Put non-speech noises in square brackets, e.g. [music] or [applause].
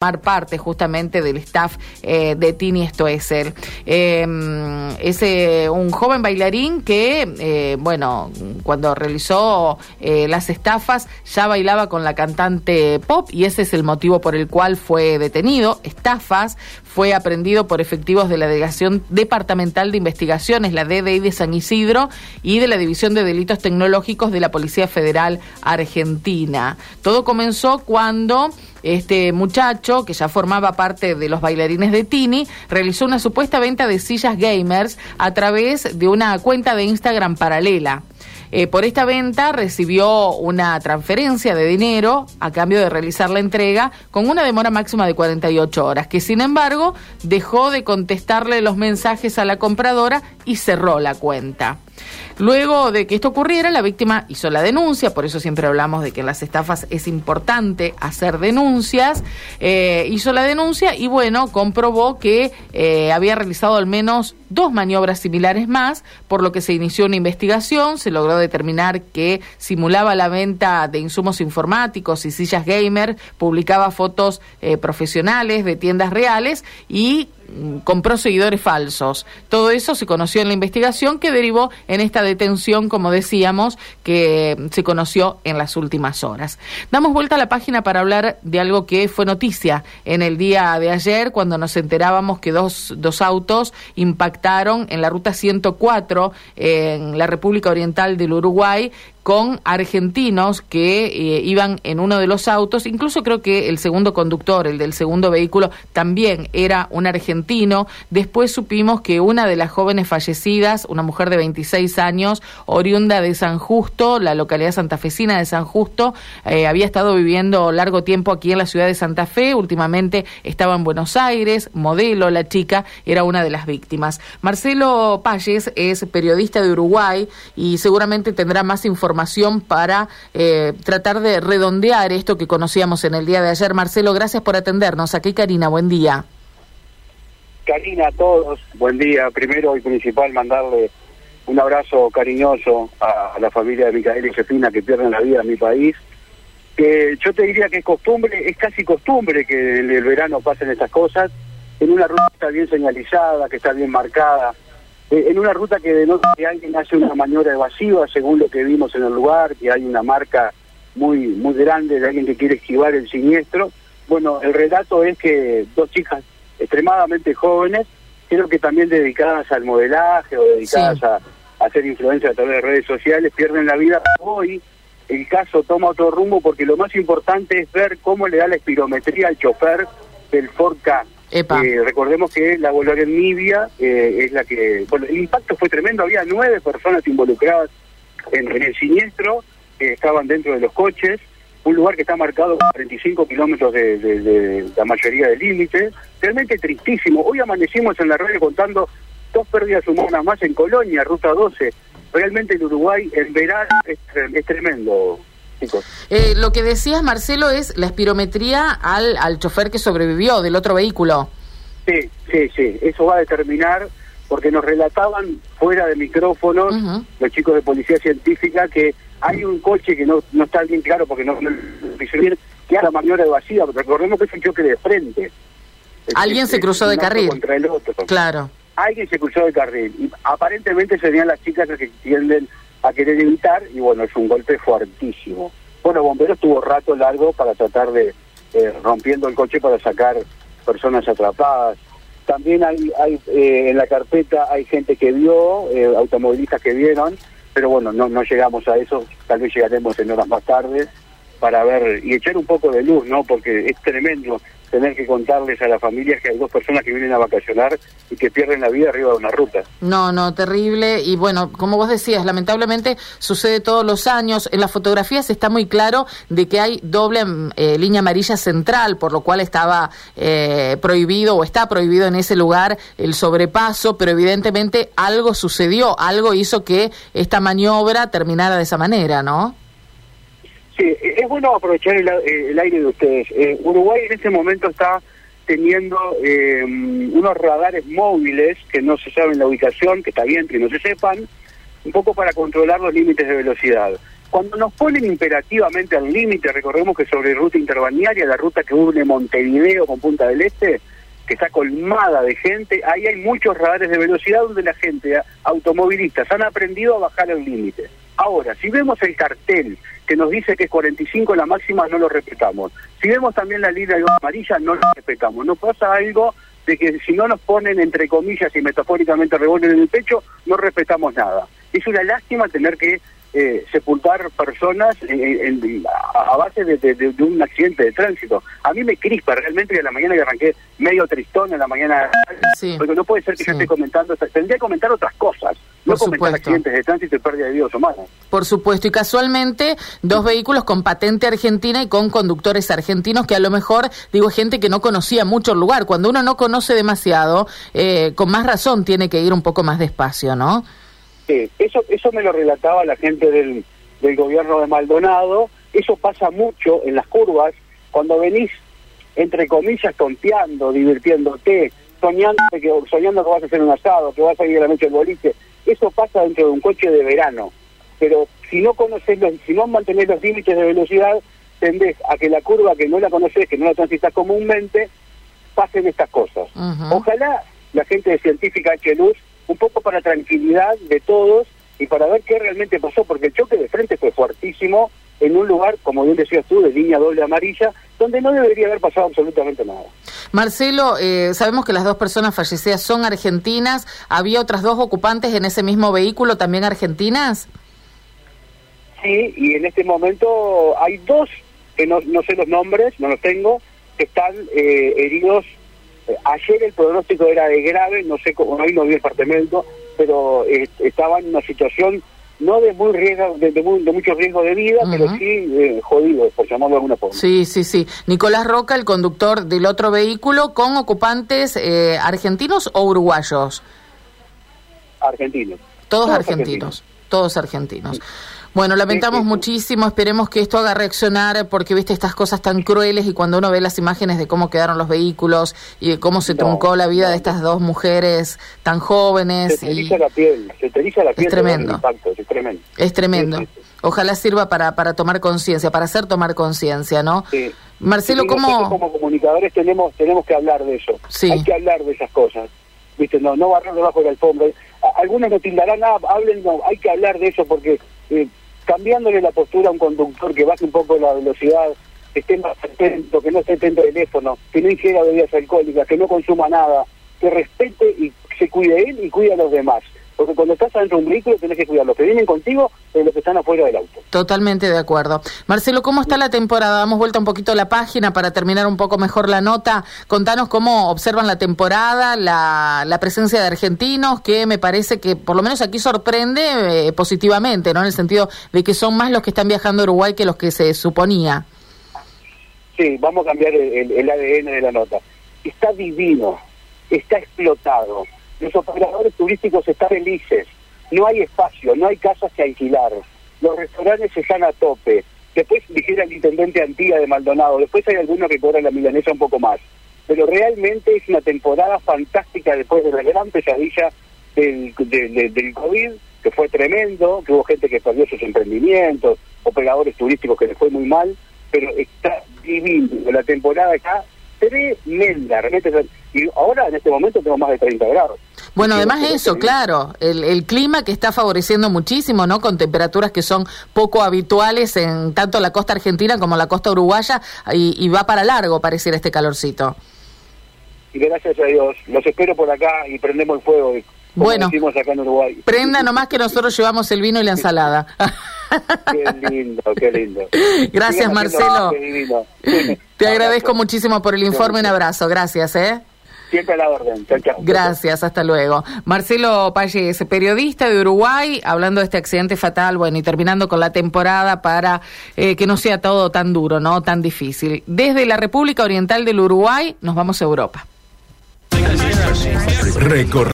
parte justamente del staff eh, de Tini Stoessel. Es eh, un joven bailarín que, eh, bueno, cuando realizó eh, las estafas ya bailaba con la cantante pop y ese es el motivo por el cual fue detenido. Estafas fue aprendido por efectivos de la Delegación Departamental de Investigaciones, la DDI de San Isidro, y de la División de Delitos Tecnológicos de la Policía Federal Argentina. Todo comenzó cuando este muchacho, que ya formaba parte de los bailarines de Tini, realizó una supuesta venta de sillas gamers a través de una cuenta de Instagram paralela. Eh, por esta venta recibió una transferencia de dinero a cambio de realizar la entrega con una demora máxima de 48 horas, que sin embargo dejó de contestarle los mensajes a la compradora y cerró la cuenta. Luego de que esto ocurriera, la víctima hizo la denuncia, por eso siempre hablamos de que en las estafas es importante hacer denuncias, eh, hizo la denuncia y bueno, comprobó que eh, había realizado al menos dos maniobras similares más, por lo que se inició una investigación, se logró determinar que simulaba la venta de insumos informáticos y sillas gamer, publicaba fotos eh, profesionales de tiendas reales y compró seguidores falsos. Todo eso se conoció en la investigación que derivó en esta detención, como decíamos, que se conoció en las últimas horas. Damos vuelta a la página para hablar de algo que fue noticia en el día de ayer, cuando nos enterábamos que dos, dos autos impactaron en la ruta 104 en la República Oriental del Uruguay con argentinos que eh, iban en uno de los autos, incluso creo que el segundo conductor, el del segundo vehículo, también era un argentino. Después supimos que una de las jóvenes fallecidas, una mujer de 26 años, oriunda de San Justo, la localidad santafesina de San Justo, eh, había estado viviendo largo tiempo aquí en la ciudad de Santa Fe, últimamente estaba en Buenos Aires, modelo, la chica era una de las víctimas. Marcelo Palles es periodista de Uruguay y seguramente tendrá más información para eh, tratar de redondear esto que conocíamos en el día de ayer. Marcelo, gracias por atendernos. Aquí Karina, buen día. Karina, a todos, buen día. Primero y principal, mandarle un abrazo cariñoso a, la familia de Micaela y Josefina que pierden la vida en mi país. Que yo te diría que es costumbre, es casi costumbre que en el verano pasen estas cosas, en una ruta bien señalizada, que está bien marcada, en una ruta que denota que alguien hace una maniobra evasiva, según lo que vimos en el lugar, que hay una marca muy muy grande de alguien que quiere esquivar el siniestro. Bueno, el relato es que dos chicas extremadamente jóvenes, creo que también dedicadas al modelaje o dedicadas a, hacer influencia a través de redes sociales, pierden la vida. Hoy el caso toma otro rumbo porque lo más importante es ver cómo le da la espirometría al chofer del Ford K eh, recordemos que la Volkswagen Nibia eh, es la que... El impacto fue tremendo, había nueve personas involucradas en, el siniestro, que estaban dentro de los coches, un lugar que está marcado con 45 kilómetros de, la mayoría del límite, realmente tristísimo. Hoy amanecimos en la radio contando dos pérdidas humanas más en Colonia, Ruta 12. Realmente en Uruguay en verano es tremendo, eh, lo que decías, Marcelo, es la espirometría al, al chofer que sobrevivió del otro vehículo. Sí, sí, sí. Eso va a determinar, porque nos relataban fuera de micrófonos los chicos de policía científica que hay un coche que no, no está bien claro porque no, que haga maniobra evasiva. Recordemos que es un choque de frente. Alguien se cruzó de carril. Contra el otro. Claro. Alguien se cruzó de carril. Y aparentemente serían las chicas las que tienden a querer evitar y bueno, es un golpe fuertísimo. Bueno, Bomberos tuvo rato largo para tratar de, eh, rompiendo el coche para sacar personas atrapadas. También hay, hay eh, en la carpeta hay gente que vio, eh, automovilistas que vieron, pero bueno, no, no llegamos a eso, tal vez llegaremos en horas más tarde para ver y echar un poco de luz, ¿no? Porque es tremendo tener que contarles a las familias que hay dos personas que vienen a vacacionar y que pierden la vida arriba de una ruta. No, no, terrible. Y bueno, como vos decías, lamentablemente sucede todos los años. En las fotografías está muy claro de que hay doble eh, línea amarilla central, por lo cual estaba eh, prohibido o está prohibido en ese lugar el sobrepaso, pero evidentemente algo sucedió, algo hizo que esta maniobra terminara de esa manera, ¿no? Es bueno aprovechar el, aire de ustedes. Eh, Uruguay en este momento está teniendo eh, unos radares móviles que no se saben la ubicación, que está bien que no se sepan, un poco para controlar los límites de velocidad. Cuando nos ponen imperativamente al límite, recordemos que sobre ruta interbalnearia, la ruta que une Montevideo con Punta del Este, que está colmada de gente, ahí hay muchos radares de velocidad donde la gente, automovilistas, han aprendido a bajar el límite. Ahora, si vemos el cartel que nos dice que es 45 la máxima, no lo respetamos. Si vemos también la línea amarilla, no lo respetamos. Nos pasa algo de que si no nos ponen entre comillas y metafóricamente revuelven en el pecho, no respetamos nada. Es una lástima tener que eh, sepultar personas a base de, un accidente de tránsito. A mí me crispa realmente que a la mañana que arranqué medio tristón en la mañana, porque no puede ser que yo esté comentando, tendría que comentar otras cosas, no comentar accidentes de tránsito y pérdida de vidas humanas. Por supuesto, y casualmente dos vehículos con patente argentina y con conductores argentinos que a lo mejor, digo, gente que no conocía mucho el lugar. Cuando uno no conoce demasiado, eh, con más razón tiene que ir un poco más despacio, ¿no? Eso, eso me lo relataba la gente del, del gobierno de Maldonado, eso pasa mucho en las curvas, cuando venís, entre comillas, tonteando, divirtiéndote, soñando que, soñando que vas a hacer un asado, que vas a ir a la noche al boliche, eso pasa dentro de un coche de verano, pero si no conoces los, si no mantenés los límites de velocidad, tendés a que la curva que no la conoces, que no la transitas comúnmente, pasen estas cosas. Ojalá la gente de Científica H. Luz un poco para tranquilidad de todos y para ver qué realmente pasó, porque el choque de frente fue fuertísimo en un lugar, como bien decías tú, de línea doble amarilla, donde no debería haber pasado absolutamente nada. Marcelo, eh, sabemos que las dos personas fallecidas son argentinas. ¿Había otras dos ocupantes en ese mismo vehículo también argentinas? Sí, y en este momento hay dos, que no, no sé los nombres, no los tengo, que están eh, heridos ayer el pronóstico era de grave, no sé cómo, hoy no vi el departamento, pero eh, estaba en una situación no de muy riesgo, de, mucho riesgo de vida, pero sí eh, jodido, por llamarlo de alguna forma. Sí, sí, sí. Nicolás Roca, el conductor del otro vehículo, con ocupantes eh, argentinos o uruguayos. Argentinos. Todos, argentinos, todos argentinos. Bueno, lamentamos muchísimo, esperemos que esto haga reaccionar porque viste estas cosas tan crueles y cuando uno ve las imágenes de cómo quedaron los vehículos y de cómo se truncó la vida de estas dos mujeres tan jóvenes. Se te la piel, se te la piel. Es tremendo. es tremendo. Es tremendo. Ojalá sirva para, para tomar conciencia, para hacer tomar conciencia, ¿no? Sí. Marcelo, ¿cómo...? Como comunicadores tenemos tenemos que hablar de eso. Sí. Hay que hablar de esas cosas. ¿Viste? No, no barrer debajo de la alfombra. Algunos no tildarán, ah, hablen, no, hay que hablar de eso porque... Eh, cambiándole la postura a un conductor que baje un poco la velocidad, que esté más atento, que no esté atento al teléfono, que no ingiera bebidas alcohólicas, que no consuma nada, que respete y se cuide él y cuide a los demás. Porque cuando estás adentro de un vehículo tenés que cuidar los que vienen contigo y los que están afuera del auto. Totalmente de acuerdo. Marcelo, ¿cómo está la temporada? Damos vuelta un poquito a la página para terminar un poco mejor la nota. Contanos cómo observan la temporada, la, la presencia de argentinos, que me parece que por lo menos aquí sorprende eh, positivamente, ¿no? En el sentido de que son más los que están viajando a Uruguay que los que se suponía. Sí, vamos a cambiar el ADN de la nota. Está divino, está explotado los operadores turísticos están felices, no hay espacio, no hay casas que alquilar, los restaurantes están a tope. Después dijera el intendente Antía de Maldonado, después hay algunos que cobran la milanesa un poco más. Pero realmente es una temporada fantástica después de la gran pesadilla del, del COVID, que fue tremendo, que hubo gente que perdió sus emprendimientos, operadores turísticos que les fue muy mal, pero está divino. La temporada está tremenda, realmente. Y ahora en este momento tengo más de 30 grados. Bueno, además eso, claro, el, el, clima que está favoreciendo muchísimo, ¿no? Con temperaturas que son poco habituales en tanto la costa argentina como la costa uruguaya y, va para largo, pareciera este calorcito. Y gracias a Dios, los espero por acá y prendemos el fuego. bueno, acá en Uruguay. prenda nomás que nosotros llevamos el vino y la ensalada. [laughs] qué lindo, qué lindo. [laughs] Gracias, Marcelo. Te agradezco muchísimo por el informe. Un abrazo. Gracias, ¿eh? Siempre a la orden. Gracias, hasta luego. Marcelo Payés, periodista de Uruguay, hablando de este accidente fatal, bueno, y terminando con la temporada para eh, que no sea todo tan duro, ¿no? Tan difícil. Desde la República Oriental del Uruguay nos vamos a Europa.